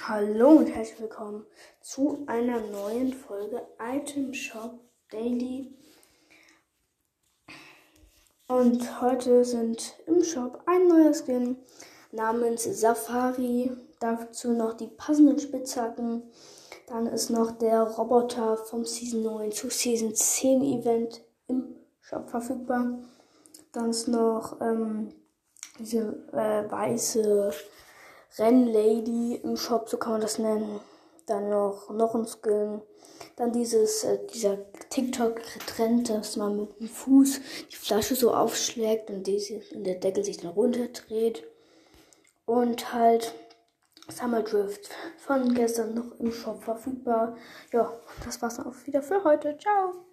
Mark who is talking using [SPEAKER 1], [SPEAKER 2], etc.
[SPEAKER 1] Hallo und herzlich willkommen zu einer neuen Folge Item Shop Daily. Und heute sind im Shop ein neuer Skin namens Safari. Dazu noch die passenden Spitzhacken. Dann ist noch der Roboter vom Season 9 zu Season 10 Event im Shop verfügbar. Dann ist noch ähm, diese äh, weiße Rennlady im Shop, so kann man das nennen. Dann noch, noch ein Skin. Dann dieses, äh, dieser TikTok-Trend, dass man mit dem Fuß die Flasche so aufschlägt und, diese, und der Deckel sich dann runterdreht. Und halt Summer Drift von gestern noch im Shop verfügbar. Ja, das war's auch wieder für heute. Ciao!